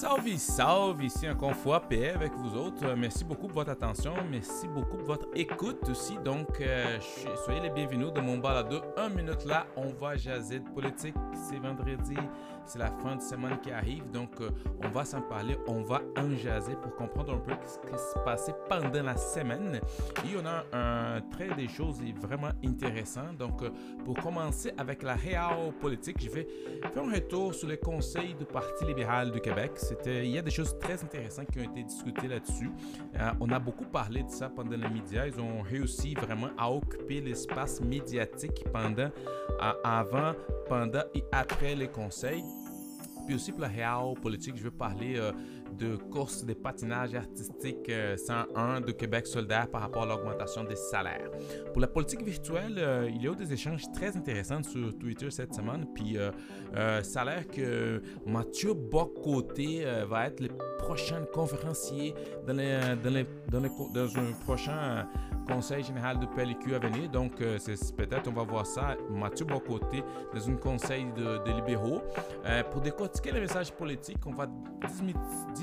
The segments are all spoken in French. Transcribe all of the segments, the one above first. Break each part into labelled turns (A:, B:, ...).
A: Salve, salve, ici une fois, paix avec vous autres. Euh, Merci beaucoup pour votre attention, merci beaucoup pour votre écoute aussi. Donc, euh, soyez les bienvenus dans mon balado. Un minute là, on va jaser de politique. C'est vendredi, c'est la fin de semaine qui arrive. Donc, euh, on va s'en parler, on va en jaser pour comprendre un peu ce qui s'est passé pendant la semaine. Et on a un trait des choses vraiment intéressantes. Donc, euh, pour commencer avec la réelle politique, je vais faire un retour sur les conseils du Parti libéral du Québec. C'était, il y a des choses très intéressantes qui ont été discutées là-dessus. Euh, on a beaucoup parlé de ça pendant les médias. Ils ont réussi vraiment à occuper l'espace médiatique pendant, avant, pendant et après les conseils. Puis aussi pour la réelle politique, je veux parler euh, de course de patinage artistique euh, 101 de Québec solidaire par rapport à l'augmentation des salaires. Pour la politique virtuelle, euh, il y a eu des échanges très intéressants sur Twitter cette semaine. Puis euh, euh, ça a l'air que Mathieu Bocoté euh, va être le prochain conférencier dans, les, dans, les- dans, les dans un prochain euh, conseil général de PLQ à venir. Donc, euh, c'est peut-être, on va voir ça, Mathieu Bocoté dans un conseil de, libéraux. Euh, pour décortiquer le message politique, on va dismy-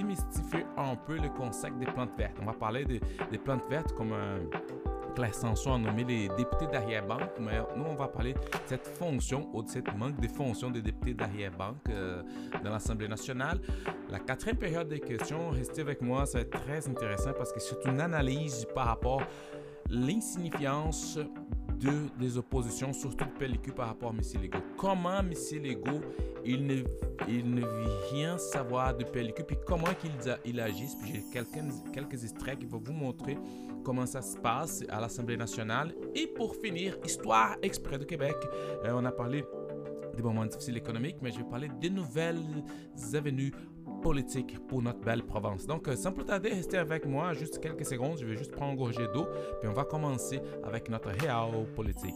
A: démystifier un peu le concept des plantes vertes. On va parler des, plantes vertes comme Claire Sanson a nommé les députés d'arrière-banque, mais nous, on va parler de cette fonction ou de cette manque de fonction des députés d'arrière-banque euh, dans l'Assemblée nationale. La quatrième période des questions, restez avec moi, ça va être très intéressant parce que c'est une analyse par rapport à l'insignifiance de, des oppositions, surtout de PLQ par rapport à M. Legault. Comment M. Legault, il ne, il ne veut rien savoir de PLQ, puis comment il agisse. Puis j'ai quelques, quelques extraits qui vont vous montrer comment ça se passe à l'Assemblée nationale. Et pour finir, Histoire exprès de Québec. Euh, on a parlé des moments difficiles économiques, mais je vais parler des nouvelles avenues politiques pour notre belle province. Donc, euh, sans plus tarder, restez avec moi juste quelques secondes. Je vais juste prendre un gorgée d'eau, puis on va commencer avec notre réel politique.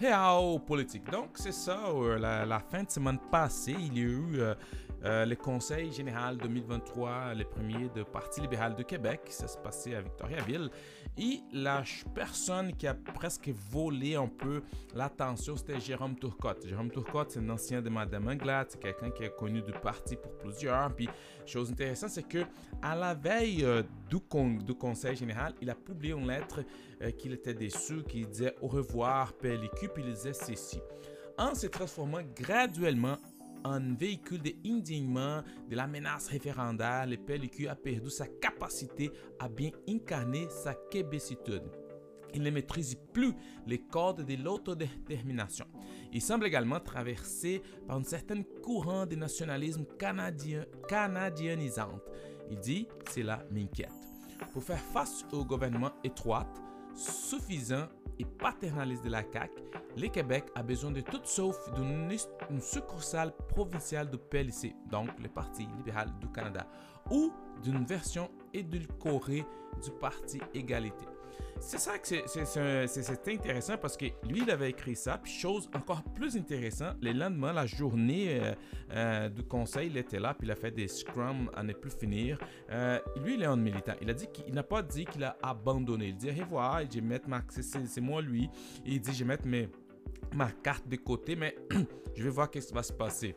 A: Réal politique. Donc, c'est ça, euh, la, la fin de semaine passée, il y a eu euh, euh, le Conseil général 2023, le premier de Parti libéral de Québec. Ça s'est passé à Victoriaville. Et la personne qui a presque volé un peu l'attention, c'était Jérôme Turcotte. Jérôme Turcotte, c'est un ancien de Madame Anglade. C'est quelqu'un qui est connu du parti pour plusieurs. Puis, chose intéressante, c'est que à la veille euh, du, du Conseil général, il a publié une lettre euh, qu'il était déçu, qui disait au revoir PLQ, puis il disait ceci. En se transformant graduellement en véhicule de indignement de la menace référendaire, le PLQ a perdu sa capacité à bien incarner sa québécitude. Il ne maîtrise plus les codes de l'autodétermination. Il semble également traversé par un certain courant de nationalisme canadien, canadienisante. Il dit, cela m'inquiète. Pour faire face au gouvernement étroit, suffisant et paternaliste de la CAQ, le Québec a besoin de tout sauf d'une une succursale provinciale de PLC, donc le Parti libéral du Canada, ou d'une version édulcorée du Parti Égalité. C'est ça que c'est- intéressant parce que lui, il avait écrit ça. Puis chose encore plus intéressante, le lendemain, la journée euh, euh, du conseil, il était là, puis il a fait des scrums à ne plus finir. Euh, lui, il est un militant. Il a dit qu'il n'a pas dit qu'il a abandonné. Il dit, hey, voilà, je vais mettre ma... c'est- moi, lui. Il dit, je vais mettre ma carte de côté, mais je vais voir qu'est-ce qui va se passer.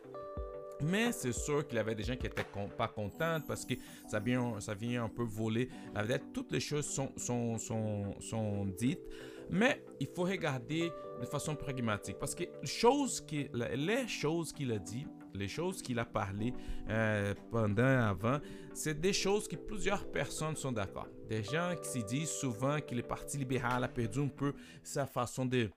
A: Mais c'est sûr qu'il y avait des gens qui étaient pas contents parce que ça vient, ça vient un peu voler la vedette. Toutes les choses sont, dites, mais il faut regarder de façon pragmatique parce que les choses qui- les choses qu'il a dit, les choses qu'il a parlé euh, pendant avant, c'est des choses que plusieurs personnes sont d'accord. Des gens qui se disent souvent que le Parti libéral a perdu un peu sa façon de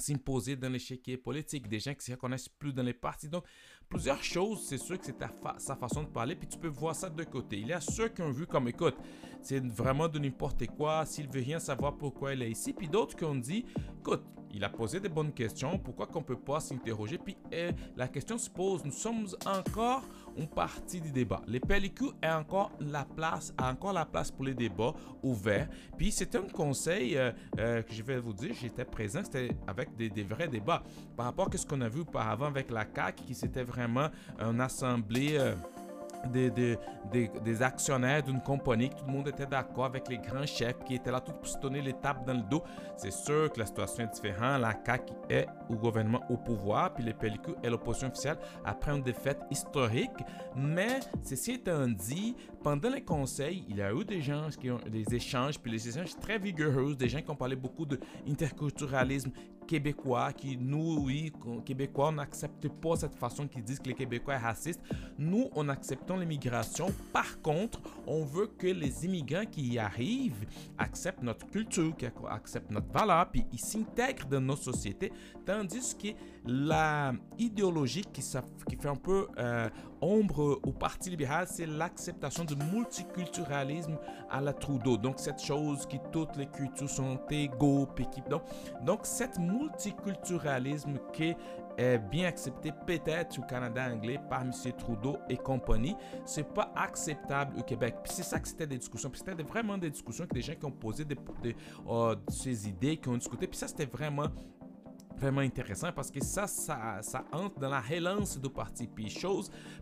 A: s'imposer dans l'échiquier politique, des gens qui se reconnaissent plus dans les partis. Donc, plusieurs choses, c'est sûr que c'est sa façon de parler, puis tu peux voir ça de côtés. Il y a ceux qui ont vu comme, écoute, c'est vraiment de n'importe quoi, s'il veut rien savoir pourquoi il est ici, puis d'autres qui ont dit, écoute, il a posé des bonnes questions, pourquoi qu'on peut pas s'interroger, puis euh, la question se pose, nous sommes encore une partie du débat. Le PLQ a encore la place, a encore la place pour les débats ouverts, puis c'était un conseil euh, euh, que je vais vous dire, j'étais présent, c'était avec des, vrais débats. Par rapport à ce qu'on a vu auparavant avec la CAQ, qui c'était vraiment une assemblée... euh, des, des, des, actionnaires d'une compagnie, que tout le monde était d'accord avec les grands chefs qui étaient là tout pour se donner les tapes dans le dos. C'est sûr que la situation est différente. La CAQ est au gouvernement au pouvoir, puis les pellicules est l'opposition officielle après une défaite historique. Mais ceci étant dit, pendant les conseils, il y a eu des gens qui ont des échanges, puis les échanges très vigoureux, des gens qui ont parlé beaucoup d'interculturalisme québécois, qui nous, oui, québécois, on n'accepte pas cette façon qu'ils disent que les Québécois sont racistes. Nous, on acceptons l'immigration. Par contre, on veut que les immigrants qui y arrivent acceptent notre culture, acceptent notre valeur, puis ils s'intègrent dans nos sociétés, tandis que la idéologie qui, fait un peu euh, ombre au Parti libéral, c'est l'acceptation du multiculturalisme à la Trudeau. Donc, cette chose qui toutes les cultures sont égaux, donc, donc, cette multiculturalisme qui est bien accepté peut-être au Canada anglais par M. Trudeau et compagnie, c'est pas acceptable au Québec. Puis c'est ça que c'était des discussions. Puis c'était vraiment des discussions avec des gens qui ont posé euh, ces idées, qui ont discuté. Puis ça, c'était vraiment vraiment intéressant parce que ça, ça, ça entre dans la relance du parti. Puis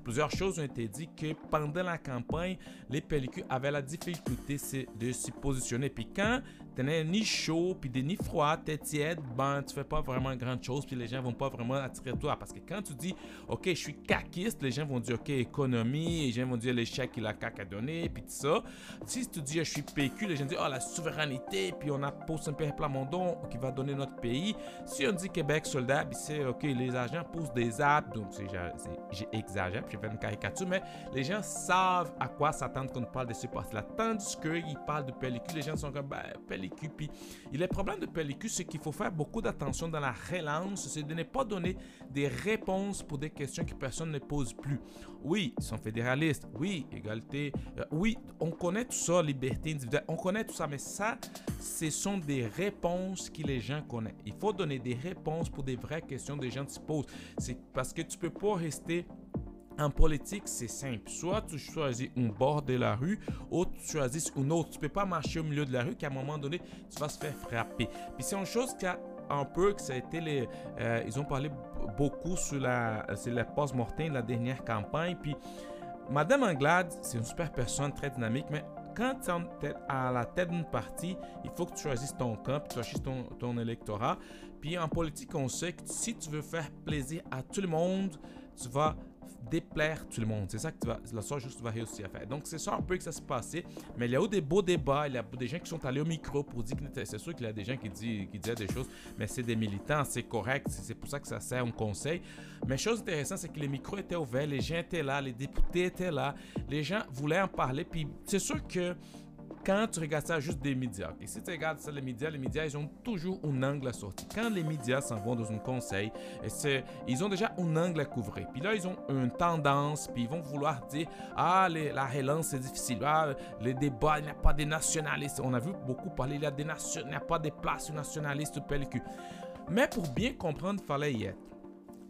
A: plusieurs choses ont été dites que pendant la campagne, les pellicules avaient la difficulté de se positionner. Puis quand tu n'es ni chaud, puis ni froid, tu es tiède, ben tu fais pas vraiment grand chose, puis les gens vont pas vraiment attirer toi. Parce que quand tu dis, OK, je suis caquiste, les gens vont dire, OK, économie, les gens vont dire l'échec que la CAQ a donné, puis tout ça. Si tu dis, je suis PQ, les gens disent, oh, la souveraineté, puis on a posé un peu Plamondon qui va donner notre pays. Si on dit Québec soldat, puis c'est OK, les agents poussent des apps, donc j'exagère, puis je fais une caricature, mais les gens savent à quoi s'attendre quand on parle de ce parti-là. Tandis qu'ils parlent de pellicule, les gens sont comme ben, pellicule. Puis il est problème de pellicule, c'est qu'il faut faire beaucoup d'attention dans la relance, c'est de ne pas donner des réponses pour des questions que personne ne pose plus. Oui, ils sont fédéralistes, oui, égalité, euh, oui, on connaît tout ça, liberté individuelle, on connaît tout ça, mais ça, ce sont des réponses que les gens connaissent. Il faut donner des réponses pour des vraies questions que les gens se posent. C'est parce que tu peux pas rester en politique, c'est simple. Soit tu choisis un bord de la rue, ou tu choisis un autre. Tu peux pas marcher au milieu de la rue qu'à un moment donné, tu vas se faire frapper. Puis c'est une chose qui a un peu que ça a été les. Euh, ils ont parlé beaucoup sur la, sur la post-mortem de la dernière campagne. Puis Madame Anglade, c'est une super personne, très dynamique, mais quand tu es à la tête d'une partie, il faut que tu choisisses ton camp, tu choisisses ton, ton électorat. Puis en politique, on sait que si tu veux faire plaisir à tout le monde, tu vas déplaire tout le monde. C'est ça que tu vas, la seule que tu vas réussir à faire. Donc, c'est ça un peu que ça se passait. Mais il y a eu des beaux débats. Il y a des gens qui sont allés au micro pour dire que c'est sûr qu'il y a des gens qui, disent, qui disaient des choses, mais c'est des militants, c'est correct. C'est pour ça que ça sert un conseil. Mais chose intéressante, c'est que les micros étaient ouverts, les gens étaient là, les députés étaient là, les gens voulaient en parler. Puis, c'est sûr que quand tu regardes ça juste des médias, et si tu regardes ça les médias, les médias, ils ont toujours un angle à sortir. Quand les médias s'en vont dans un conseil, ils ont déjà un angle à couvrir. Puis là, ils ont une tendance, puis ils vont vouloir dire Ah, la relance, c'est difficile. Ah, les débats, il n'y a pas des nationalistes. On a vu beaucoup parler, il n'y a, pas de place nationalistes au PLQ. Mais pour bien comprendre, il fallait y être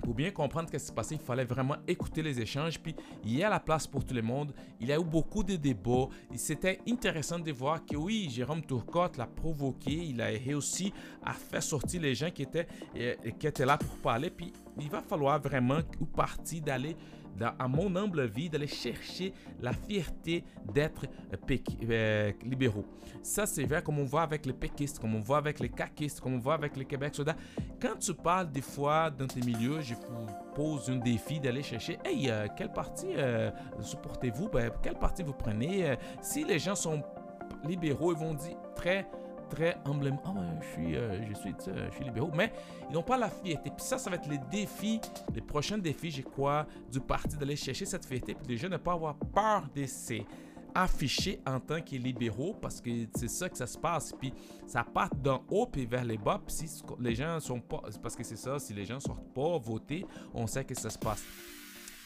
A: pour bien comprendre ce qui s'est passé, il fallait vraiment écouter les échanges. Puis il y a la place pour tout le monde. Il y a eu beaucoup de débats. C'était intéressant de voir que oui, Jérôme Tourcotte l'a provoqué. Il a réussi à faire sortir les gens qui étaient, euh, qui étaient là pour parler. Puis il va falloir vraiment, ou parti, d'aller à mon humble vie, d'aller chercher la fierté d'être euh, euh, libéraux. Ça, c'est vrai comme on voit avec les péquistes, comme on voit avec les caquistes, comme on voit avec les Québec soda. Quand tu parles des fois dans tes milieux, je vous pose un défi d'aller chercher, hey, euh, quel parti supportez-vous? Ben, quel parti vous prenez? si les gens sont libéraux, ils vont dire très très humblement, ah je suis, euh, je suis, libéraux, mais ils n'ont pas la fierté. Puis ça, ça va être les défis, les prochains défis, je crois, du parti d'aller chercher cette fierté, puis jeunes ne pas avoir peur d'essayer afficher en tant que libéraux parce que c'est ça que ça se passe. Puis ça part d'en haut puis vers les bas. Puis si les gens sont pas parce que c'est ça si les gens sortent pas voter on sait que ça se passe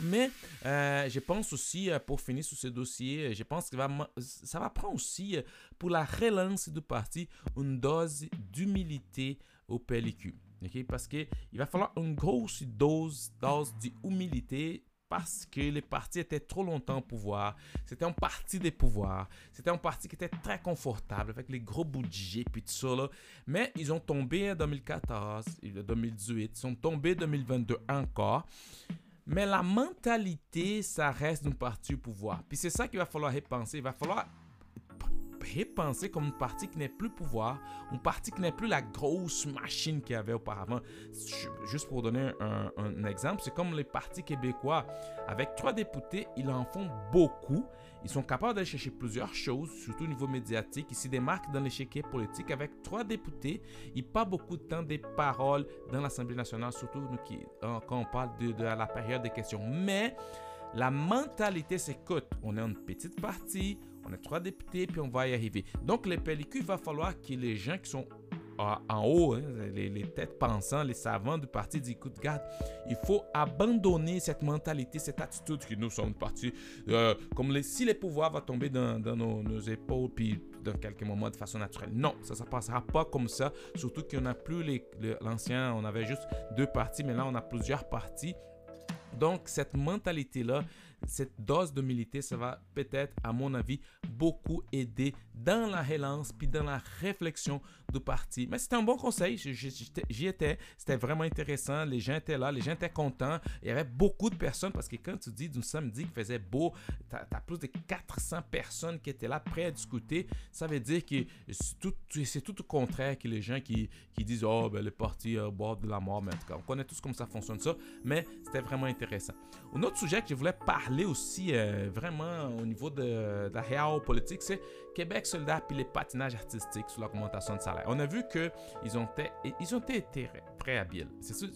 A: mais euh, je pense aussi, euh, pour finir sur ce dossier, euh, je pense que ça va prendre aussi, pour la relance du parti, une dose d'humilité au PLQ. Parce qu'il va falloir une grosse dose, dose d'humilité parce que les partis étaient trop longtemps au pouvoir. C'était un parti des pouvoirs. C'était un parti qui était très confortable avec les gros budgets puis tout ça. Là. Mais ils ont tombé en 2014, 2018, ils sont tombés en 2022 encore. Mais la mentalité, ça reste d'un parti au pouvoir. Puis c'est ça qu'il va falloir repenser. Il va falloir repenser comme une partie qui n'est plus pouvoir, une partie qui n'est plus la grosse machine qu'il y avait auparavant. Juste pour donner un, exemple, c'est comme les partis québécois. Avec trois députés, ils en font beaucoup. Ils sont capables d'aller chercher plusieurs choses, surtout au niveau médiatique. Ils se démarquent dans l'échiquier politique. Avec trois députés, ils pas beaucoup de temps des paroles dans l'Assemblée nationale, surtout qui, quand on parle de, de la période des questions. Mais la mentalité, c'est écoute, on est une petite partie, on est trois députés, puis on va y arriver. Donc, les pellicules, il va falloir que les gens qui sont en haut, hein, les, têtes pensantes, les savants du parti disent écoute, garde, il faut abandonner cette mentalité, cette attitude que nous sommes partis. Euh, comme si les pouvoirs vont tomber dans, nos, épaules, puis dans quelques moments de façon naturelle. Non, ça ne passera pas comme ça. Surtout qu'on n'a plus l'ancien, on avait juste deux partis, mais là, on a plusieurs partis. Donc, cette mentalité-là, cette dose d'humilité, ça va peut-être, à mon avis, beaucoup aider dans la relance puis dans la réflexion du parti. Mais c'était un bon conseil, j'y étais, c'était vraiment intéressant, les gens étaient là, les gens étaient contents, il y avait beaucoup de personnes parce que quand tu dis d'un samedi qu'il faisait beau, tu as, plus de 400 personnes qui étaient là prêts à discuter, ça veut dire que c'est tout, tout le contraire que les gens qui, qui disent « Oh, ben, le parti au bord de la mort », mais en tout cas, on connaît tous comment ça fonctionne ça, mais c'était vraiment intéressant. Un autre sujet que je voulais parler aussi euh, vraiment au niveau de, la réelle politique, c'est Québec soldat puis les patinages artistiques sur l'augmentation de salaire. On a vu qu'ils ont, ils ont été très habiles.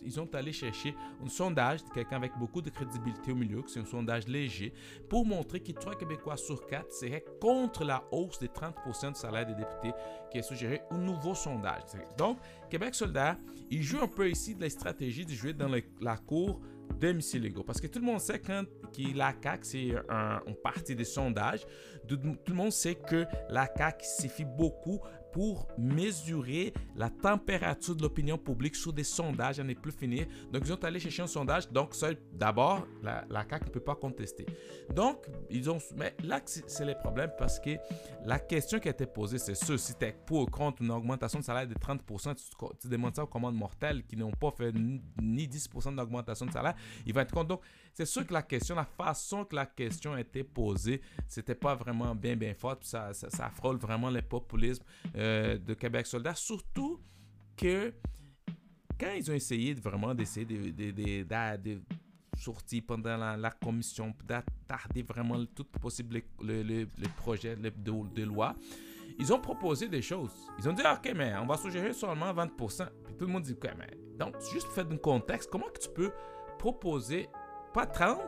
A: Ils ont allé chercher un sondage de quelqu'un avec beaucoup de crédibilité au milieu, c'est un sondage léger, pour montrer que 3 Québécois sur 4 seraient contre la hausse des 30% du salaire des députés qui est suggéré un nouveau sondage. Donc, Québec soldat, il joue un peu ici de la stratégie de jouer dans la cour de légaux. Parce que tout le monde sait quand la CAQ, c'est un, parti des sondages, tout, tout, le monde sait que la CAQ suffit beaucoup pour mesurer la température de l'opinion publique sur des sondages à ne plus finir. Donc, ils ont allé chercher un sondage. Donc, d'abord, la, la CAQ ne peut pas contester. Donc, ils ont. Mais là, c'est le problème parce que la question qui a été posée, c'est ce si tu es pour ou contre une augmentation de salaire de 30 tu, tu demandes ça aux commandes mortelles qui n'ont pas fait ni 10 d'augmentation de salaire, ils vont être contre. Donc, c'est sûr que la question, la façon que la question a été posée, c'était pas vraiment bien, bien fort. Ça, ça, frôle vraiment le populisme. Euh, euh, de Québec soldat, surtout que quand ils ont essayé de vraiment d'essayer de, sortir pendant la, commission, d'attarder vraiment tout possible le, le, projet de, de, loi, ils ont proposé des choses. Ils ont dit, OK, mais on va suggérer seulement 20%. Puis tout le monde dit, OK, mais donc, juste fait un contexte, comment que tu peux proposer pas 30,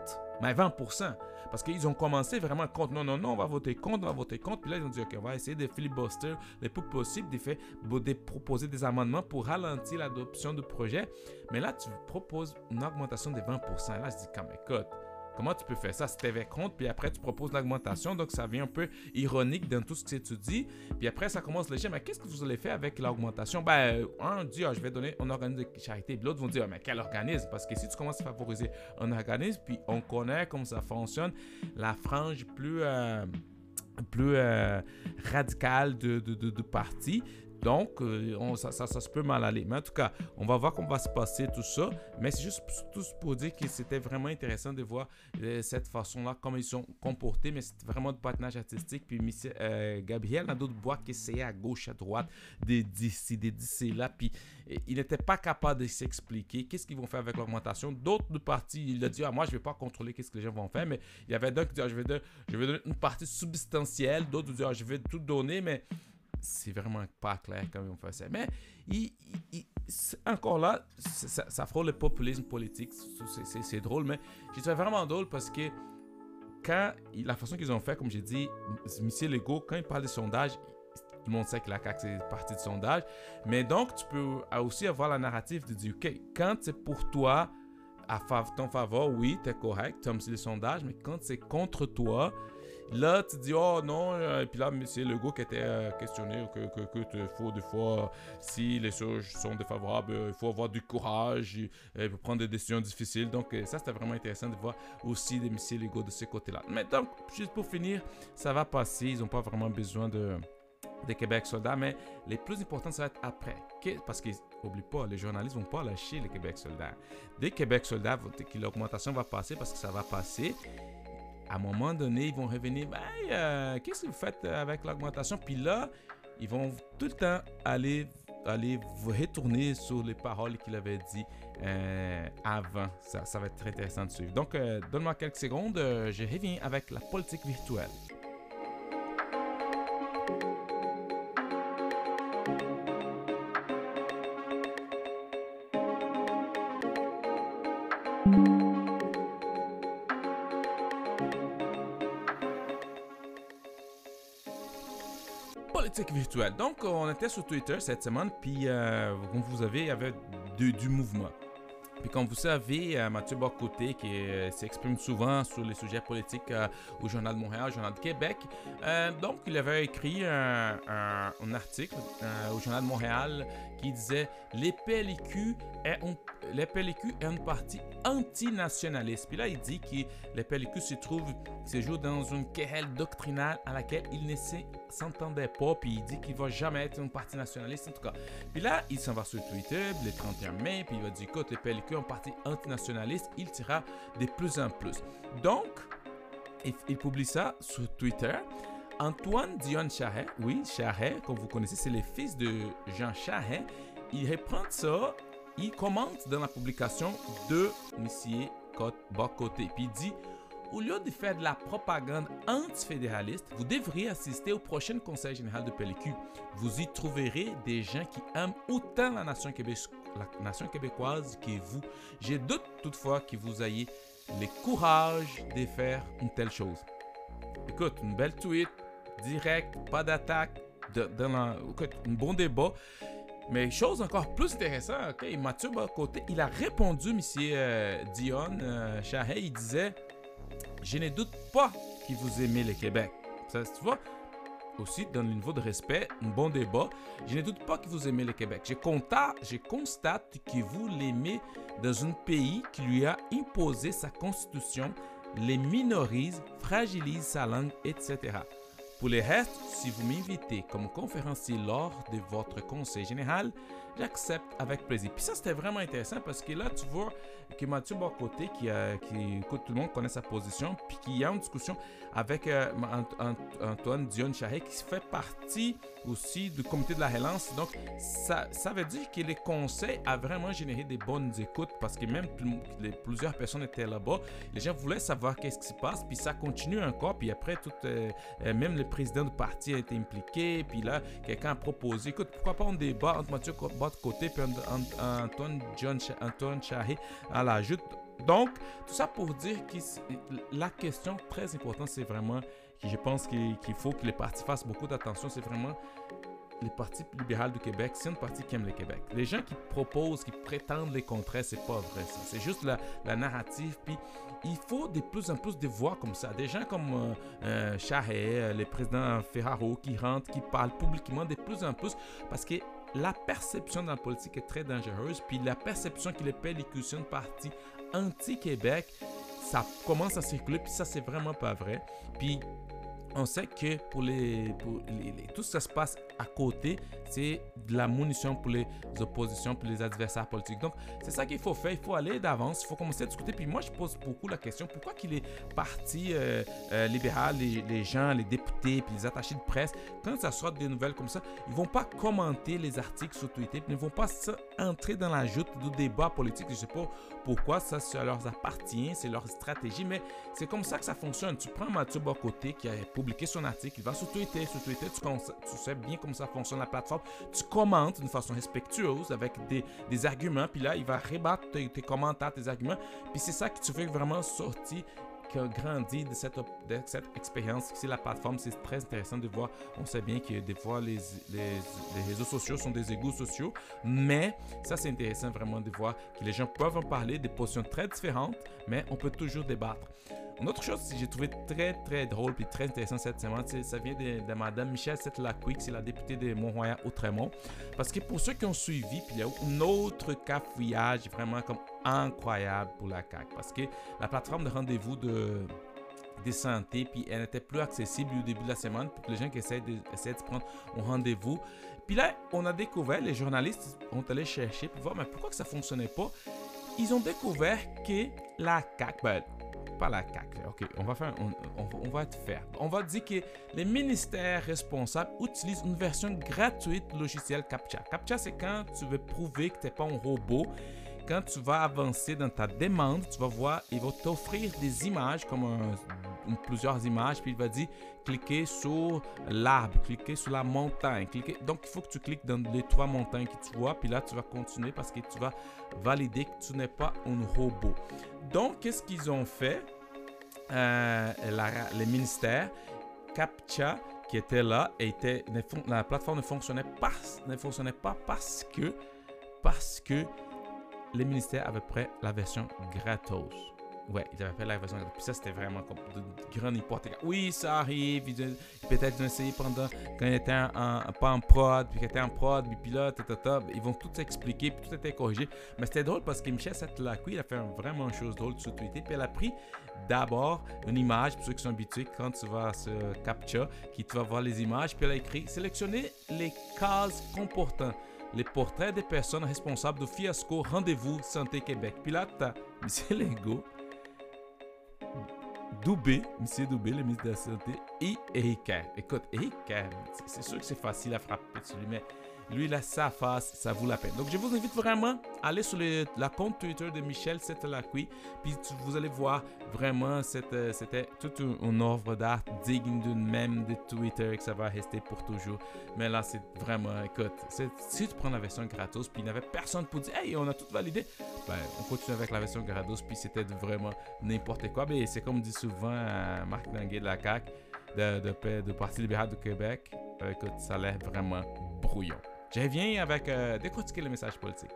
A: mais 20%. Parce qu'ils ont commencé vraiment contre. Non, non, non, on va voter contre, on va voter contre. Puis là, ils ont dit, OK, on va essayer de filibuster le plus possible, de, faire, de proposer des amendements pour ralentir l'adoption du projet. Mais là, tu proposes une augmentation de 20%. Là, je dis, comme écoute, Comment tu peux faire ça? Si tu avais compte, puis après tu proposes l'augmentation, donc ça vient un peu ironique dans tout ce que tu dis. Puis après ça commence léger, mais qu'est-ce que vous allez faire avec l'augmentation? Ben, un dit, ah, je vais donner un organisme de charité, l'autre vont dire, ah, mais quel organisme? Parce que si tu commences à favoriser un organisme, puis on connaît comment ça fonctionne, la frange plus. Euh, plus euh, radicale de, de, de, de parti, donc, euh, ça, se peut mal aller. Mais en tout cas, on va voir comment va se passer tout ça. Mais c'est juste tout pour dire que c'était vraiment intéressant de voir euh, cette façon-là, comment ils sont comportés. Mais c'est vraiment du patinage artistique. Puis euh, Gabriel d'autres bois qui essayait à gauche, à droite, de décider d'ici là. Puis il n'était pas capable de s'expliquer qu'est-ce qu'ils vont faire avec l'augmentation. D'autres du parti, il a dit ah, Moi, je ne vais pas contrôler qu'est-ce que les gens vont faire. Mais il y avait d'autres qui disaient ah, je, vais donner une partie substantielle. D'autres disaient ah, Je vais tout donner. Mais c'est vraiment pas clair comment on fait ça. Mais il, encore là, ça, frôle le populisme politique. C'est drôle, mais je trouve vraiment drôle parce que quand la façon qu'ils ont fait, comme j'ai dit, M. Legault, quand il parle de sondage, tout le monde sait que la CAQ, c'est partie de sondage. Mais donc, tu peux aussi avoir la narrative de dire, OK, quand c'est pour toi, à ton faveur, oui, tu es correct, tu as le sondage, mais quand c'est contre toi, Là, tu dis, oh non, euh, et puis là, c'est Legault qui était euh, questionné que, que, que faut des fois, si les choses sont défavorables, il faut avoir du courage et, pour prendre des décisions difficiles. Donc, euh, ça, c'était vraiment intéressant de voir aussi des Legault de ce côté-là. Mais donc, juste pour finir, ça va passer. Ils n'ont pas vraiment besoin de des Québec soldats, mais les plus importants, ça va être après. Parce qu'oublie pas, les journalistes vont pas lâcher les Québec soldats. Dès Québec soldats, l'augmentation va passer, parce que ça va passer, à un moment donné, ils vont revenir, euh, qu'est-ce que vous faites avec l'augmentation? Puis là, ils vont tout le temps aller, aller retourner sur les paroles qu'il avait dit euh, avant. Ça, ça, va être très intéressant de suivre. Donc, euh, donne-moi quelques secondes, je reviens avec la politique virtuelle. Donc, on était sur Twitter cette semaine, puis euh, vous avez, il y avait du mouvement. Puis comme vous savez, euh, Mathieu Bocoté, qui euh, s'exprime souvent sur les sujets politiques euh, au Journal de Montréal, au Journal de Québec, donc il avait écrit un, article au Journal de Montréal qui disait les PLQ est, les PLQ est une partie antinationaliste. Puis là, il dit que les PLQ se trouvent, se jouent dans une querelle doctrinale à laquelle il ne s'entendait pas. Puis il dit qu'il va jamais être une partie nationaliste en tout cas. Puis là, il s'en va sur Twitter le 31 mai, puis il va dire écoute, les PLQ un parti antinationaliste, il tira de plus en plus. Donc, il, publie ça sur Twitter. Antoine Dion Charret, oui, Charret, comme vous connaissez, c'est le fils de Jean Charret. Il reprend ça, il commente dans la publication de M. Bocoté. Puis il dit au lieu de faire de la propagande antifédéraliste, vous devriez assister au prochain Conseil général de PLQ. Vous y trouverez des gens qui aiment autant la nation, québécoise que vous. J'ai doute toutefois que vous ayez le courage de faire une telle chose. Écoute, une belle tweet, direct, pas d'attaque, un bon débat. Mais chose encore plus intéressante, Mathieu Bocoté, il a répondu, monsieur euh, Dion euh, il disait je ne doute pas que vous aimez le Québec. Ça, tu vois, aussi dans le niveau de respect, un bon débat. Je ne doute pas que vous aimez le Québec. Je constate, je constate que vous l'aimez dans un pays qui lui a imposé sa constitution, les minorise, fragilise sa langue, etc. Pour le reste, si vous m'invitez comme conférencier lors de votre conseil général, j'accepte avec plaisir. Puis ça, c'était vraiment intéressant parce que là, tu vois que Mathieu Bocoté, qui, qui écoute, tout le monde connaît sa position, puis qui a une discussion avec euh, Antoine Dion Charret, qui fait partie aussi du comité de la relance. Donc, ça, ça veut dire que les conseils a vraiment généré des bonnes écoutes parce que même plusieurs personnes étaient là-bas. Les gens voulaient savoir qu'est-ce qui se passe, puis ça continue encore. Puis après, tout, euh, euh, même le président du parti a été impliqué. Puis là, quelqu'un a proposé, écoute, pourquoi pas un débat entre Mathieu côté, puis Antoine, John, Antoine Charret à l'ajoute. Donc, tout ça pour dire que la question très importante, c'est vraiment que je pense qu'il faut que les partis fassent beaucoup d'attention, c'est vraiment les partis libéraux du Québec, c'est une partie qui aime le Québec. Les gens qui proposent, qui prétendent les contraires, c'est pas vrai ça. C'est juste la, narrative. Puis il faut de plus en plus de voix comme ça. Des gens comme euh, euh Charret, euh, le président Ferraro, qui rentrent, qui parlent publiquement de plus en plus parce que la perception dans la politique est très dangereuse, puis la perception qu'il est une partie anti-Québec, ça commence à circuler, puis ça, c'est vraiment pas vrai. Puis on sait que pour les, tout ce qui se passe à côté, c'est de la munition pour les oppositions, pour les adversaires politiques. Donc, c'est ça qu'il faut faire. Il faut aller d'avance, il faut commencer à discuter. Puis moi, je pose beaucoup la question pourquoi qu'il est parti euh, euh, libéral, les, gens, les députés, puis les attachés de presse, quand ça sort des nouvelles comme ça, ils vont pas commenter les articles sur Twitter, ils ne vont pas entrer dans la joute du débat politique. Je sais pas pourquoi ça, ça leur appartient, c'est leur stratégie, mais c'est comme ça que ça fonctionne. Tu prends Mathieu Bocoté qui a publié son article, il va sur Twitter, sur Twitter, tu, tu sais bien comment ça fonctionne la plateforme. Tu commentes d'une façon respectueuse avec des, arguments, puis là, il va rebattre tes, commentaires, tes arguments. Puis c'est ça que tu fais vraiment sortir qui a grandi de cette, de cette expérience. C'est la plateforme, c'est très intéressant de voir. On sait bien que des fois, les, les, les réseaux sociaux sont des égouts sociaux, mais ça, c'est intéressant vraiment de voir que les gens peuvent en parler, des positions très différentes, mais on peut toujours débattre. Une autre chose que j'ai trouvé très très drôle et très intéressant cette semaine, ça vient de, de Madame Michelle Setlacquick, c'est la députée de Mont-Royal-Outremont. Parce que pour ceux qui ont suivi, puis il y a un autre cafouillage vraiment comme incroyable pour la CAQ. Parce que la plateforme de rendez-vous de de santé, puis elle n'était plus accessible au début de la semaine pour les gens qui essaient de, essaient de prendre un rendez-vous. Puis là, on a découvert, les journalistes ont allé chercher pour voir mais pourquoi que ça fonctionnait pas? Ils ont découvert que la CAQ, ben, pas la CAQ, ok, on va faire, on, va être faire. On va dire que les ministères responsables utilisent une version gratuite du logiciel CAPTCHA. CAPTCHA, c'est quand tu veux prouver que tu n'es pas un robot quand tu vas avancer dans ta demande, tu vas voir, il va t'offrir des images, comme plusieurs images, puis il va dire cliquez sur l'arbre, cliquez sur la montagne. Cliquez. Donc, il faut que tu cliques dans les trois montagnes que tu vois, puis là, tu vas continuer parce que tu vas valider que tu n'es pas un robot. Donc, qu'est-ce qu'ils ont fait? Euh, les ministères, CAPTCHA, qui était là, était, la plateforme ne fonctionnait pas, ne fonctionnait pas parce que, parce que les ministères avaient pris la version gratos. Ouais, ils avaient fait la version gratos. Puis ça, c'était vraiment comme de grande hypothèque. Oui, ça arrive. Peut-être ils ont essayé pendant quand ils étaient en, pas en prod, puis qu'ils étaient en prod, puis là, ils vont tout expliquer, puis tout était corrigé. Mais c'était drôle parce que Michel Satlacqui, il a fait vraiment une chose drôle sur Twitter. Puis elle a pris d'abord une image, pour ceux qui sont habitués, quand tu vas sur CAPTCHA, qui tu vas voir les images, puis elle a écrit sélectionner les cases comportant les portraits des personnes responsables du fiasco Rendez-vous Santé Québec. As M. Legault, Doubé, M. Doubé, le ministre de la Santé, et Eric Écoute, Eric c'est sûr que c'est facile à frapper mais lui, là, sa face, ça vaut la peine. Donc, je vous invite vraiment à aller sur la compte Twitter de Michel Setelacqui. Puis, vous allez voir vraiment, euh, c'était toute une œuvre d'art digne d'une même de Twitter que ça va rester pour toujours. Mais là, c'est vraiment, écoute, si tu prends la version gratos, puis il n'y avait personne pour dire, hey, on a tout validé, ben, on continue avec la version gratos, puis c'était vraiment n'importe quoi. Mais c'est comme dit souvent euh, Marc Languet de la CAQ, de Parti libéral du Québec, euh, écoute, ça a l'air vraiment brouillon. Je reviens avec euh, décortiquer le message politique.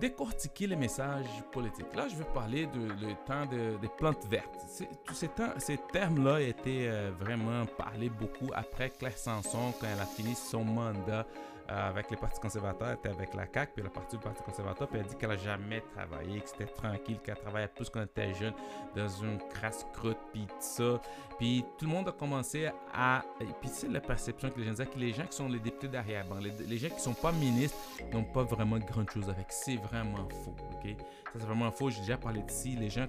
A: décortiquer les messages politiques. Là, je veux parler de, le temps des plantes vertes. Tous ces, termes-là étaient euh, vraiment parlés beaucoup après Claire Sanson, quand elle a fini son mandat avec les partis conservateurs, elle était avec la CAQ, puis le parti du Parti conservateur, puis elle a dit qu'elle n'a jamais travaillé, que c'était tranquille, qu'elle travaillait plus elle était jeune, dans une crasse croûte, puis tout ça. Puis tout le monde a commencé à... Puis c'est la perception que les gens disaient, que les gens qui sont les députés d'arrière-ban, les, gens qui ne sont pas ministres, n'ont pas vraiment grand chose avec. C'est vraiment faux, OK? Ça, c'est vraiment faux. J'ai déjà parlé de ci. Les gens,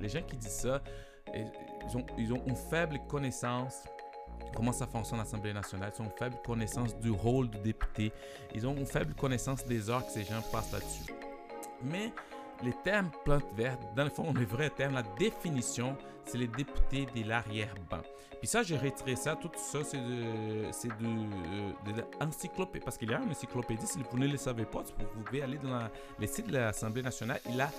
A: les gens qui disent ça, ils ont une faible connaissance comment ça fonctionne l'Assemblée nationale? Ils ont une faible connaissance du rôle du député. Ils ont une faible connaissance des heures que ces gens passent là-dessus. Mais les termes plantes vertes, dans le fond, les vrais termes, la définition, c'est les députés de l'arrière-ban. Puis ça, j'ai retiré ça, tout ça, c'est de, c'est de, de, l'encyclopédie, parce qu'il y a une encyclopédie, si vous ne le savez pas, vous pouvez aller dans la, les sites de l'Assemblée nationale, il a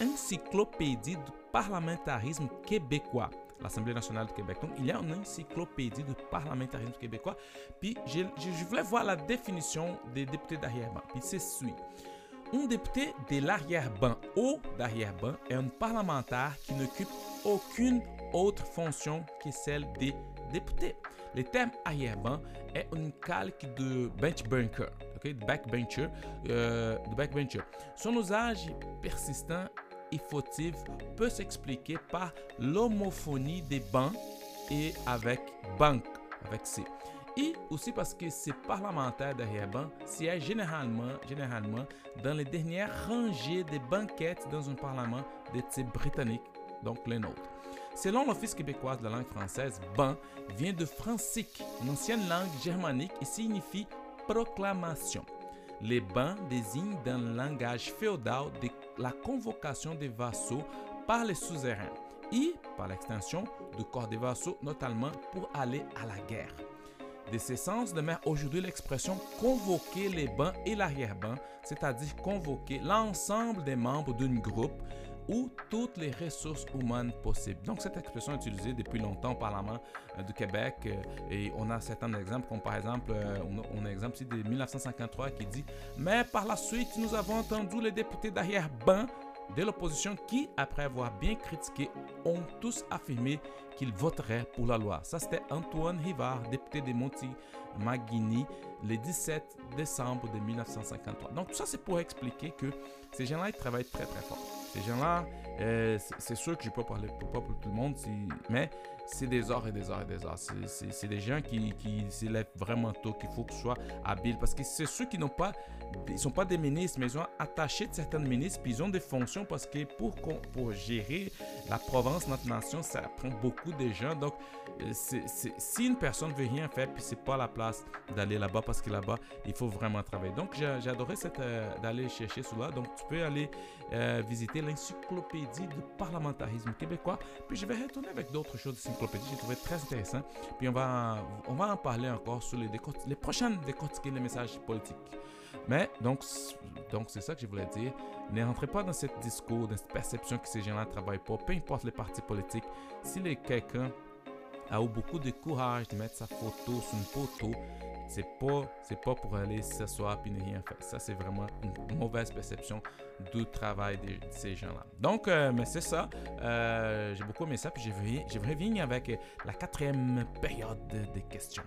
A: encyclopédie du parlementarisme québécois l'Assemblée nationale du Québec. Donc, il y a une encyclopédie du parlementarisme québécois. Puis, je, voulais voir la définition des députés d'arrière-ban. Puis, c'est celui. Un député de l'arrière-ban ou d'arrière-ban est un parlementaire qui n'occupe aucune autre fonction que celle des députés. Le terme arrière-ban est une calque de bench bunker, de backbencher, euh, de backbencher. Son usage persistant fautive peut s'expliquer par l'homophonie des bancs et avec banque, avec C. Et aussi parce que ces parlementaires derrière banc siègent généralement, généralement dans les dernières rangées des banquettes dans un parlement de type britannique, donc les nôtres. Selon l'Office québécois de la langue française, ban vient de francique, une ancienne langue germanique et signifie proclamation. Les bans désignent dans le langage féodal la convocation des vassaux par les suzerains et, par l'extension, du corps des vassaux, notamment pour aller à la guerre. De ce sens demeure aujourd'hui l'expression convoquer les bans et l'arrière-ban, c'est-à-dire convoquer l'ensemble des membres d'un groupe ou toutes les ressources humaines possibles. Donc cette expression est utilisée depuis longtemps au Parlement euh, du Québec euh, et on a certains exemples comme par exemple, euh, on, a, un exemple ici de 1953 qui dit « Mais par la suite, nous avons entendu les députés d'arrière-ban de l'opposition qui, après avoir bien critiqué, ont tous affirmé qu'ils voteraient pour la loi. Ça, c'était Antoine Rivard, député de Monti Maguini, le 17 décembre de 1953. Donc, tout ça, c'est pour expliquer que ces gens-là, ils travaillent très, très fort. Ces gens-là, euh, c'est sûr que je ne peux pas parler pour, pas pour tout le monde, mais c'est des heures et des heures et des heures. C'est des gens qui, qui s'élèvent vraiment tôt, qu'il faut qu'ils soient habiles. Parce que c'est ceux qui n'ont pas, ils sont pas des ministres, mais ils ont attaché de certains ministres, puis ils ont des fonctions parce que pour, pour gérer la province, notre nation, ça prend beaucoup de gens. Donc, euh, si une personne veut rien faire, puis c'est pas la place d'aller là-bas parce que là-bas, il faut vraiment travailler. Donc, j'ai adoré euh, d'aller chercher cela. Donc, tu peux aller euh, visiter l'encyclopédie du parlementarisme québécois. Puis, je vais retourner avec d'autres choses j'ai trouvé très intéressant. Puis on va, on va en parler encore sur les, les prochaines décortiquer les messages politiques. Mais donc, donc c'est ça que je voulais dire. Ne rentrez pas dans ce discours, dans cette perception que ces gens-là ne travaillent pas, peu importe les partis politiques. Si quelqu'un a eu beaucoup de courage de mettre sa photo sur une photo, c'est pas pas pour aller s'asseoir et ne rien faire. Ça c'est vraiment une mauvaise perception du travail de, ces gens-là. Donc euh, mais c'est ça. Euh, j'ai beaucoup aimé ça puis je reviens avec la quatrième période des questions.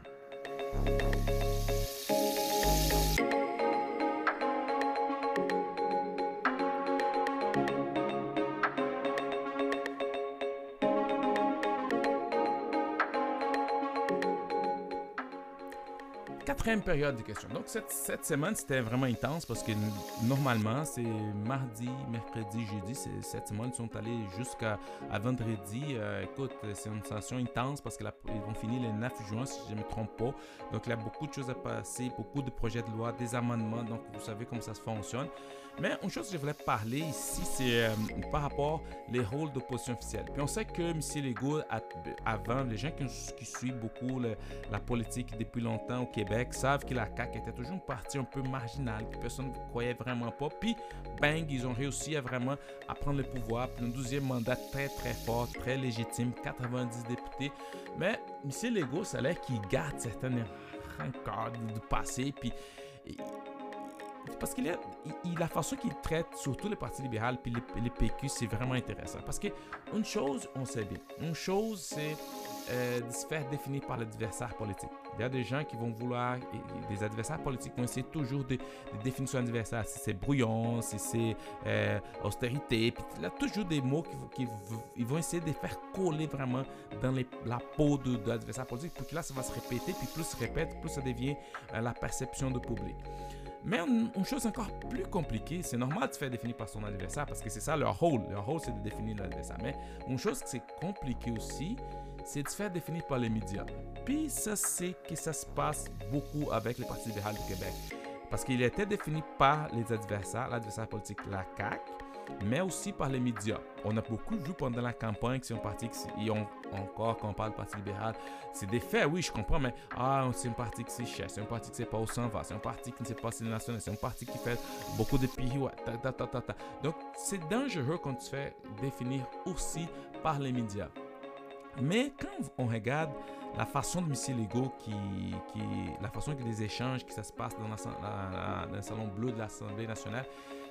A: Période de questions. Donc, cette, cette semaine, c'était vraiment intense parce que normalement, c'est mardi, mercredi, jeudi. Cette semaine, ils sont allés jusqu'à vendredi. Euh, écoute, c'est une sensation intense parce qu'ils vont finir le 9 juin, si je ne me trompe pas. Donc, il y a beaucoup de choses à passer, beaucoup de projets de loi, des amendements. Donc, vous savez comment ça se fonctionne. Mais une chose que je voulais parler ici, c'est euh, par rapport les rôles d'opposition officielle. Puis on sait que M. Legault, avant, les gens qui, suivent beaucoup la politique depuis longtemps au Québec savent que la CAQ était toujours une partie un peu marginale, que personne ne croyait vraiment pas. Puis, bang, ils ont réussi à vraiment prendre le pouvoir. Puis un douzième mandat très, très fort, très légitime, 90 députés. Mais M. Legault, ça a l'air qu'il garde certaines rancœurs du passé. Puis parce il, la façon qu'il traite surtout le Parti libéral puis les, PQ, c'est vraiment intéressant. Parce que une chose, on sait bien, une chose, c'est euh, de se faire définir par l'adversaire politique. Il y a des gens qui vont vouloir, des adversaires politiques vont essayer toujours de, définir son adversaire. Si c'est brouillon, si c'est euh, austérité, puis il y a toujours des mots qui, ils vont essayer de faire coller vraiment dans la peau de, l'adversaire politique pour que là, ça va se répéter, puis plus ça se répète, plus ça devient euh, la perception du public. Mais une, chose encore plus compliquée, c'est normal de se faire définir par son adversaire parce que c'est ça leur rôle. Leur rôle, c'est de définir l'adversaire. Mais une chose qui c'est compliqué aussi, c'est de se faire définir par les médias. Puis ça, c'est que ça se passe beaucoup avec le Parti libéral du Québec. Parce qu'il était défini par les adversaires, l'adversaire politique, la CAQ, mais aussi par les médias. On a beaucoup vu pendant la campagne que c'est un parti qui, ont encore quand on parle Parti libéral, c'est des faits, oui, je comprends, mais ah, c'est un parti qui s'est cher, c'est un parti qui ne sait pas où s'en va, c'est un parti qui ne sait pas si c'est national, c'est un parti qui fait beaucoup de pays, ta, ta, ta, ta, Donc, c'est dangereux quand tu fais définir aussi par les médias. Mais quand on regarde la façon de M. Legault, qui, la façon que les échanges qui ça se passe dans le salon bleu de l'Assemblée nationale,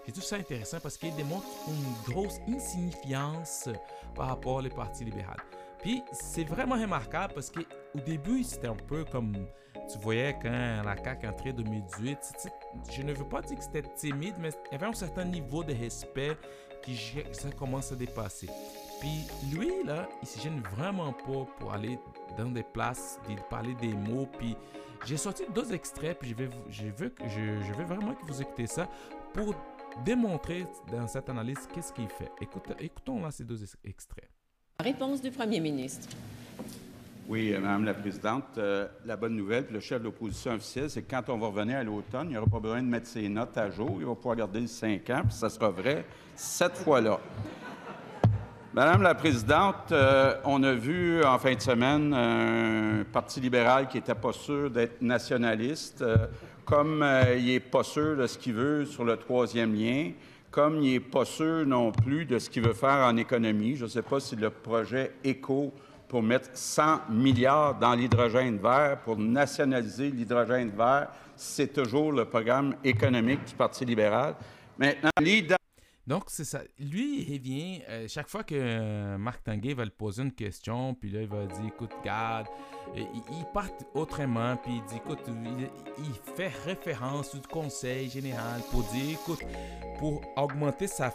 A: j'ai tout ça intéressant parce qu'il démontre une grosse insignifiance par rapport au Parti libéral. Puis c'est vraiment remarquable parce qu'au début, c'était un peu comme tu voyais quand la CAQ entrait en 2018. Je ne veux pas dire que c'était timide, mais il y avait un certain niveau de respect qui ça commence à dépasser. Puis lui, là, il se gêne vraiment pas pour aller dans des places, de parler des mots. Puis j'ai sorti deux extraits, puis je vais, je veux, je, je veux vraiment que vous écoutez ça pour démontrer dans cette analyse qu'est-ce qu'il fait. écoutons là ces deux extraits.
B: Réponse du premier ministre.
C: Oui, euh, Madame la Présidente, euh, la bonne nouvelle, le chef de l'opposition officielle, c'est que quand on va revenir à l'automne, il n'y aura pas besoin de mettre ses notes à jour. Il va pouvoir garder les cinq ans, puis ça sera vrai cette fois-là. Madame la Présidente, euh, on a vu en fin de semaine un Parti libéral qui n'était pas sûr d'être nationaliste, comme il n'est pas sûr de ce qu'il veut sur le troisième lien, comme il n'est pas sûr non plus de ce qu'il veut faire en économie. Je ne sais pas si le projet ECO pour mettre 100 milliards dans l'hydrogène vert, pour nationaliser l'hydrogène vert. C'est toujours le programme économique du Parti libéral.
A: Maintenant, Donc, c'est ça. Lui, il revient, euh, chaque fois que euh, Marc Tanguay va lui poser une question, puis là, il va dire, écoute, garde, il, il part autrement, puis il dit, écoute, il, fait référence au conseil général pour dire, écoute, pour augmenter sa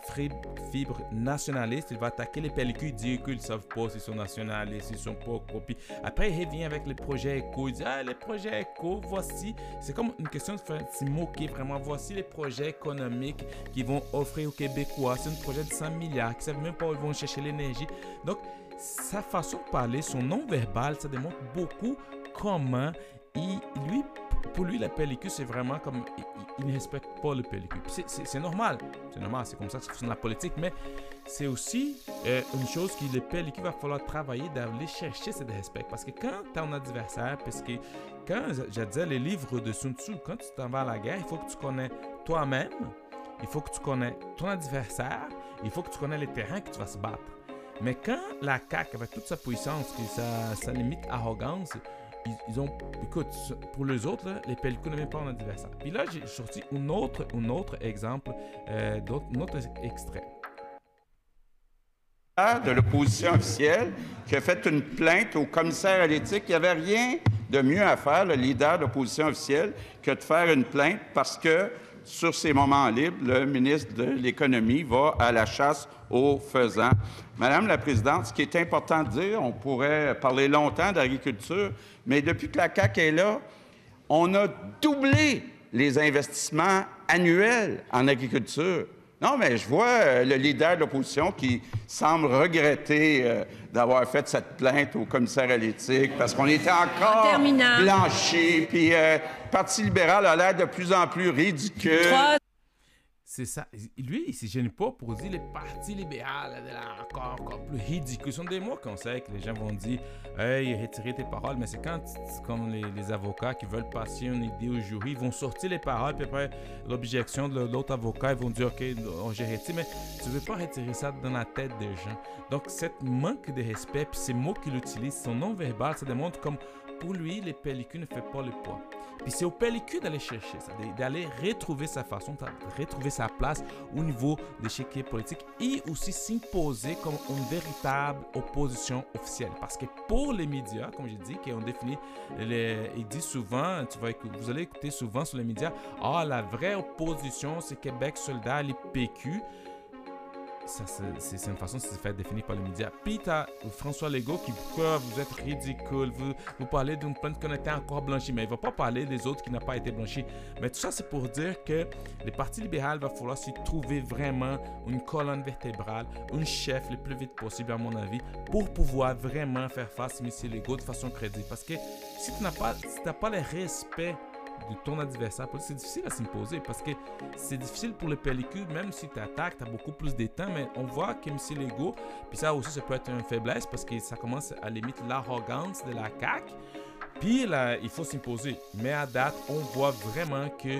A: fibre nationaliste, il va attaquer les pellicules, dire qu'ils ne savent pas s'ils sont nationalistes, ils sont pas copies. Après, il revient avec les projets éco, il dit, ah, les projets éco, voici, c'est comme une question de faire moquer, vraiment, voici les projets économiques qui vont offrir au Québécois, c'est un projet de 100 milliards, qui ne savent même pas où ils vont chercher l'énergie. Donc, sa façon de parler, son non-verbal, ça démontre beaucoup comment lui, pour lui, la pellicule, c'est vraiment comme. Il, ne respecte pas le pellicule. C'est normal. C'est normal, c'est comme ça que ça fonctionne la politique. Mais c'est aussi euh, une chose que le pellicule va falloir travailler d'aller chercher ce respect. Parce que quand tu as un adversaire, parce que quand je disais les livres de Sun Tzu, quand tu t'en vas à la guerre, il faut que tu connais toi-même, il faut que tu connais ton adversaire, il faut que tu connais les terrains que tu vas se battre. Mais quand la CAQ, avec toute sa puissance, et sa, sa limite arrogance, ils, ont. Écoute, pour les autres, les pellicules ne pas en adversaire. Puis là, j'ai sorti un autre, un autre exemple, euh, un autre extrait
C: de l'opposition officielle qui a fait une plainte au commissaire à l'éthique. Il n'y avait rien de mieux à faire, le leader de l'opposition officielle, que de faire une plainte parce que sur ses moments libres, le ministre de l'Économie va à la chasse aux faisans. Madame la Présidente, ce qui est important de dire, on pourrait parler longtemps d'agriculture, mais depuis que la CAQ est là, on a doublé les investissements annuels en agriculture. Non, mais je vois euh, le leader de l'opposition qui semble regretter euh, d'avoir fait cette plainte au commissaire à l'éthique parce qu'on était encore blanchi, puis euh, le Parti libéral a l'air de plus en plus ridicule.
A: C'est ça. Lui, il ne se gêne pas pour dire les partis libéraux, encore, encore plus ridicule. Ce sont des mots qu'on sait que les gens vont dire Hey, retirez tes paroles. Mais c'est quand, comme les, avocats qui veulent passer une idée au jury, ils vont sortir les paroles, puis après, l'objection de l'autre avocat, ils vont dire Ok, j'ai retiré. Mais tu veux pas retirer ça dans la tête des gens. Donc, cette manque de respect, puis ces mots qu'il utilise, son non-verbal, ça démontre comme pour lui, les pellicules ne font pas le poids. Puis c'est au pellicule d'aller chercher ça, d'aller retrouver sa façon, de retrouver sa place au niveau des l'échiquier politique et aussi s'imposer comme une véritable opposition officielle. Parce que pour les médias, comme je dis, qui ont défini, ils disent souvent, tu vas, vous allez écouter souvent sur les médias, ah, la vraie opposition, c'est Québec soldat, les PQ c'est une façon de se faire définir par les médias. Puis tu François Legault qui, pourquoi vous êtes ridicule, vous, vous parlez d'une plainte a été encore blanchie, mais il ne va pas parler des autres qui n'ont pas été blanchis. Mais tout ça, c'est pour dire que les partis libéraux, va falloir s'y trouver vraiment une colonne vertébrale, un chef le plus vite possible, à mon avis, pour pouvoir vraiment faire face à M. Legault de façon crédible. Parce que si tu n'as pas, si pas le respect de ton adversaire. C'est difficile à s'imposer parce que c'est difficile pour les pellicules, même si tu attaques, tu as beaucoup plus de temps, mais on voit que M. Legault, puis ça aussi, ça peut être une faiblesse parce que ça commence à limiter l'arrogance de la CAQ. Puis là, il faut s'imposer. Mais à date, on voit vraiment que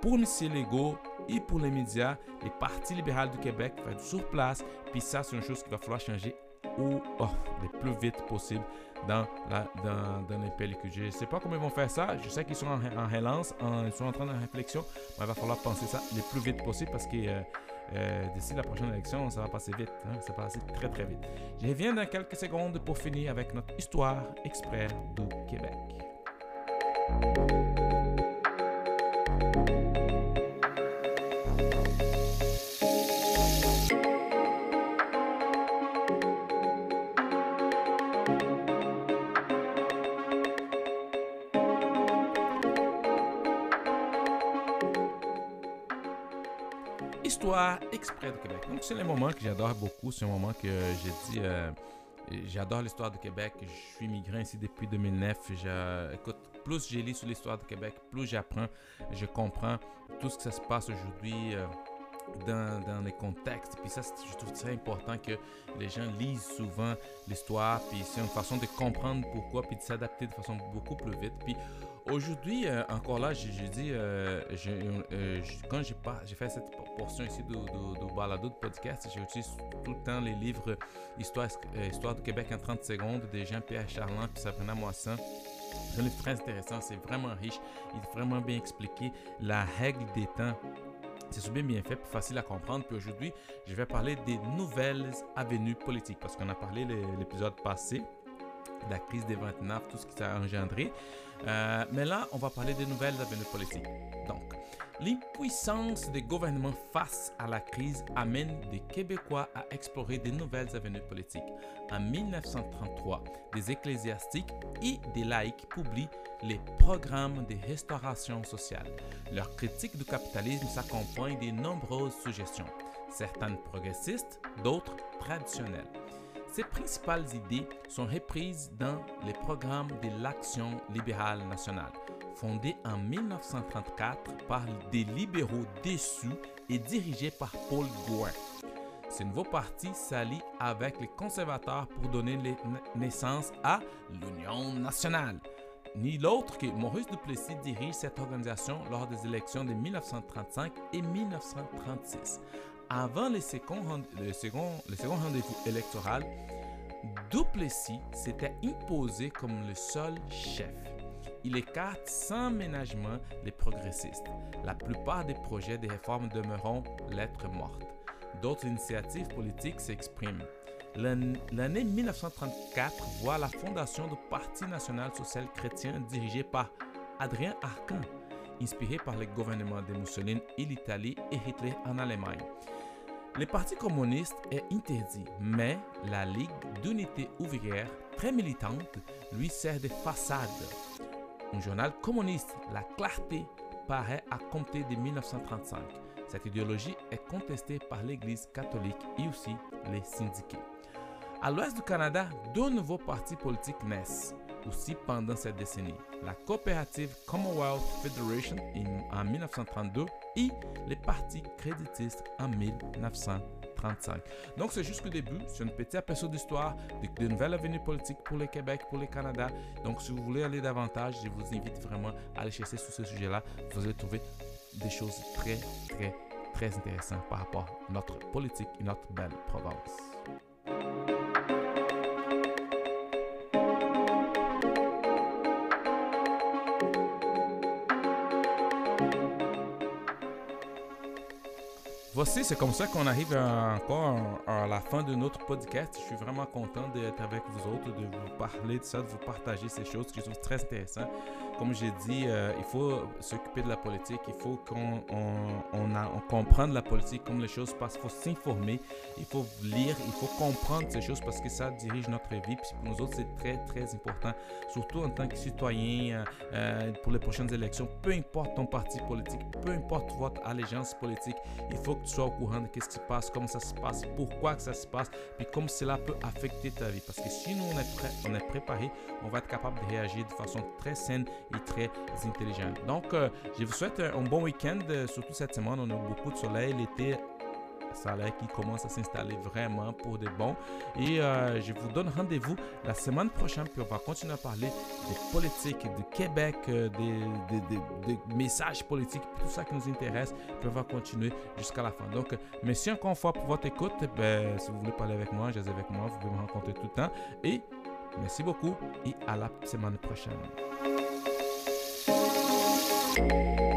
A: pour M. Legault et pour les médias, les partis libéraux du Québec vont être sur place. Puis ça, c'est une chose qu'il va falloir changer oh, le plus vite possible dans, les pellicules. Je ne sais pas comment ils vont faire ça. Je sais qu'ils sont en, en relance, ils sont en train de réflexion, mais il va falloir penser ça le plus vite possible parce que euh, euh, d'ici la prochaine élection, ça va passer vite. Hein? Ça va passer très très vite. Je reviens dans quelques secondes pour finir avec notre histoire exprès du Québec. De Québec. Donc, c'est le moment que j'adore beaucoup. C'est un moment que j'ai dit. Euh, j'adore l'histoire de Québec. Je suis migrant ici depuis 2009. écoute, plus j'ai lu sur l'histoire de Québec, plus j'apprends, je comprends tout ce ça se passe aujourd'hui. Euh, dans, dans, les contextes. Puis ça, je trouve très important que les gens lisent souvent l'histoire. Puis c'est une façon de comprendre pourquoi, puis de s'adapter de façon beaucoup plus vite. Puis Aujourd'hui, euh, encore là, j'ai dit, euh, euh, quand j'ai fait cette portion ici de, de, balado de podcast, j'utilise tout le temps les livres Histoire, Histoire du Québec en 30 secondes de Jean-Pierre Charland puis Sabrina Moisson. C'est un livre très intéressant, c'est vraiment riche, il est vraiment bien expliqué la règle des temps C'est bien bien fait, facile à comprendre. Puis aujourd'hui, je vais parler des nouvelles avenues politiques parce qu'on a parlé l'épisode passé de la crise des 29, tout ce qui s'est engendré. Euh, mais là, on va parler des nouvelles avenues politiques. Donc, l'impuissance des gouvernements face à la crise amène des Québécois à explorer des nouvelles avenues politiques. En 1933, des ecclésiastiques et des laïcs publient les programmes de restauration sociale. Leur critique du capitalisme s'accompagne de nombreuses suggestions, certaines progressistes, d'autres traditionnelles. Ces principales idées sont reprises dans les programmes de l'Action libérale nationale, fondé en 1934 par des libéraux déçus et dirigé par Paul Gouin. Ce nouveau parti s'allie avec les conservateurs pour donner naissance à l'Union nationale. Ni l'autre que Maurice Duplessis dirige cette organisation lors des élections de 1935 et 1936. Avant le second, le second, le second rendez-vous électoral, Duplessis s'était imposé comme le seul chef. Il écarte sans ménagement les progressistes. La plupart des projets de réforme demeureront lettres mortes. D'autres initiatives politiques s'expriment. L'année 1934 voit la fondation du Parti national social chrétien dirigé par Adrien Arcan, inspiré par le gouvernement de Mussolini et l'Italie et Hitler en Allemagne. Le Parti communiste est interdit, mais la Ligue d'unité ouvrière, très militante, lui sert de façade. Un journal communiste, La Clarté, paraît à compter de 1935. Cette idéologie est contestée par l'Église catholique et aussi les syndiqués. À l'ouest du Canada, deux nouveaux partis politiques naissent aussi pendant cette décennie. La coopérative Commonwealth Federation en 1932 et les partis créditistes en 1935. Donc c'est juste le début, c'est un petit aperçu d'histoire de, de nouvelles avenues politiques pour le Québec, pour le Canada. Donc si vous voulez aller davantage, je vous invite vraiment à aller chercher sur ce sujet-là. Vous allez trouver des choses très, très, très intéressantes par rapport à notre politique et notre belle province. Voici, c'est comme ça qu'on arrive encore à la fin de notre podcast. Je suis vraiment content d'être avec vous autres, de vous parler de ça, de vous partager ces choses je trouve très intéressantes. Comme j'ai dit, euh, il faut s'occuper de la politique, il faut qu'on on, comprenne la politique, comme les choses passent, il faut s'informer, il faut lire, il faut comprendre ces choses parce que ça dirige notre vie. Puis pour nous autres, c'est très, très important, surtout en tant que citoyen euh, euh, pour les prochaines élections. Peu importe ton parti politique, peu importe votre allégeance politique, il faut que tu sois au courant de ce qui se passe, comment ça se passe, pourquoi que ça se passe, puis comment cela peut affecter ta vie. Parce que si nous, on est, prêt, on est préparé, on va être capable de réagir de façon très saine très intelligente. Donc, euh, je vous souhaite un bon week-end, euh, surtout cette semaine. On a beaucoup de soleil, l'été l'air qui commence à s'installer vraiment pour de bon. Et euh, je vous donne rendez-vous la semaine prochaine, puis on va continuer à parler des politiques du Québec, euh, des, messages politiques, tout ça qui nous intéresse, puis on va continuer jusqu'à la fin. Donc, merci encore une fois pour votre écoute. Ben, si vous voulez parler avec moi, j'ai avec moi, vous pouvez me rencontrer tout le temps. Et merci beaucoup et à la semaine prochaine. Música